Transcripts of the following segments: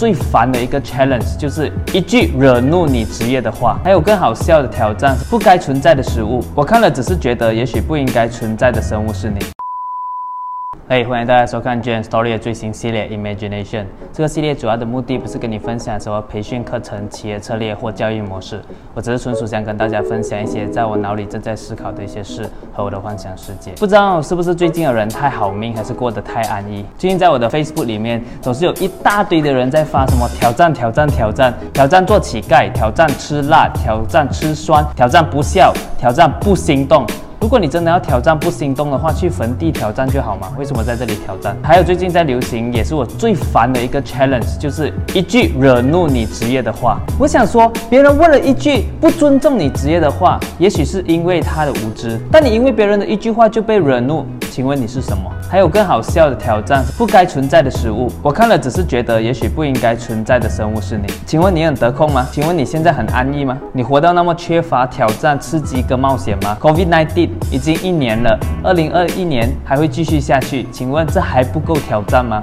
最烦的一个 challenge，就是一句惹怒你职业的话。还有更好笑的挑战，不该存在的食物。我看了只是觉得，也许不应该存在的生物是你。嘿，欢迎大家收看 Jane Story 的最新系列 Imagination。这个系列主要的目的不是跟你分享什么培训课程、企业策略或教育模式，我只是纯属想跟大家分享一些在我脑里正在思考的一些事和我的幻想世界。不知道是不是最近的人太好命，还是过得太安逸？最近在我的 Facebook 里面，总是有一大堆的人在发什么挑战、挑战、挑战、挑战做乞丐、挑战吃辣、挑战吃酸、挑战不笑、挑战不心动。如果你真的要挑战不心动的话，去坟地挑战就好嘛？为什么在这里挑战？还有最近在流行，也是我最烦的一个 challenge，就是一句惹怒你职业的话。我想说，别人问了一句不尊重你职业的话，也许是因为他的无知，但你因为别人的一句话就被惹怒。请问你是什么？还有更好笑的挑战，不该存在的食物。我看了只是觉得，也许不应该存在的生物是你。请问你很得空吗？请问你现在很安逸吗？你活到那么缺乏挑战、刺激跟冒险吗 Covid nineteen 已经一年了，二零二一年还会继续下去。请问这还不够挑战吗？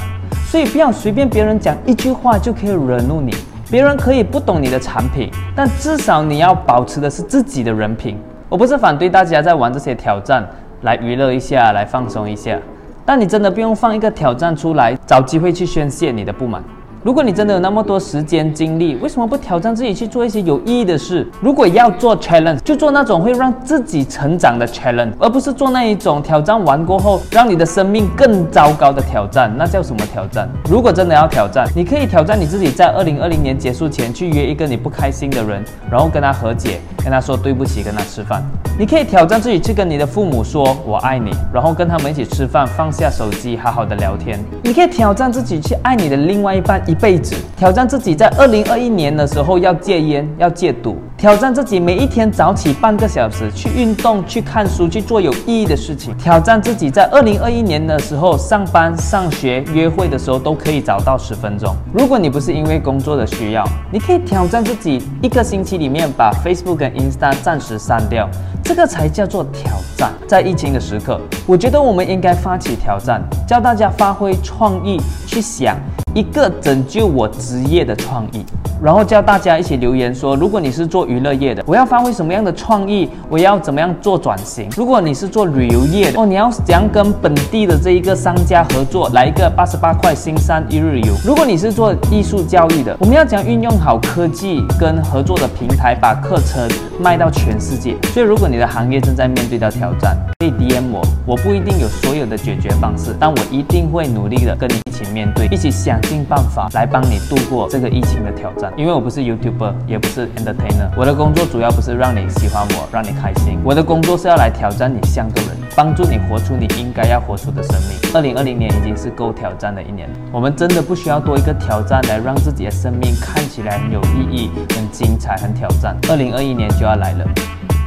所以不要随便别人讲一句话就可以惹怒你。别人可以不懂你的产品，但至少你要保持的是自己的人品。我不是反对大家在玩这些挑战。来娱乐一下，来放松一下，但你真的不用放一个挑战出来，找机会去宣泄你的不满。如果你真的有那么多时间精力，为什么不挑战自己去做一些有意义的事？如果要做 challenge，就做那种会让自己成长的 challenge，而不是做那一种挑战完过后让你的生命更糟糕的挑战。那叫什么挑战？如果真的要挑战，你可以挑战你自己在二零二零年结束前去约一个你不开心的人，然后跟他和解，跟他说对不起，跟他吃饭。你可以挑战自己去跟你的父母说我爱你，然后跟他们一起吃饭，放下手机，好好的聊天。你可以挑战自己去爱你的另外一半一。辈子挑战自己，在二零二一年的时候要戒烟，要戒赌。挑战自己，每一天早起半个小时去运动、去看书、去做有意义的事情。挑战自己，在二零二一年的时候上班、上学、约会的时候都可以找到十分钟。如果你不是因为工作的需要，你可以挑战自己，一个星期里面把 Facebook 跟 Insta 暂时删掉，这个才叫做挑战。在疫情的时刻，我觉得我们应该发起挑战，教大家发挥创意，去想一个拯救我职业的创意。然后叫大家一起留言说，如果你是做娱乐业的，我要发挥什么样的创意？我要怎么样做转型？如果你是做旅游业的，哦，你要怎样跟本地的这一个商家合作，来一个八十八块新山一日游？如果你是做艺术教育的，我们要讲运用好科技跟合作的平台，把课程卖到全世界。所以，如果你的行业正在面对到挑战，可以 DM 我，我不一定有所有的解决方式，但我一定会努力的跟你一起面对，一起想尽办法来帮你度过这个疫情的挑战。因为我不是 YouTuber，也不是 Entertainer，我的工作主要不是让你喜欢我，让你开心。我的工作是要来挑战你像个人，帮助你活出你应该要活出的生命。二零二零年已经是够挑战的一年，我们真的不需要多一个挑战来让自己的生命看起来很有意义、很精彩、很挑战。二零二一年就要来了。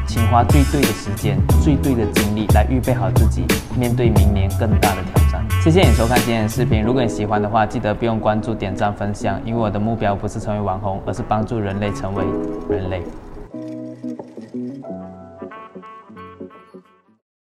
请花最对的时间、最对的精力来预备好自己，面对明年更大的挑战。谢谢你收看今天的视频。如果你喜欢的话，记得不用关注、点赞、分享，因为我的目标不是成为网红，而是帮助人类成为人类。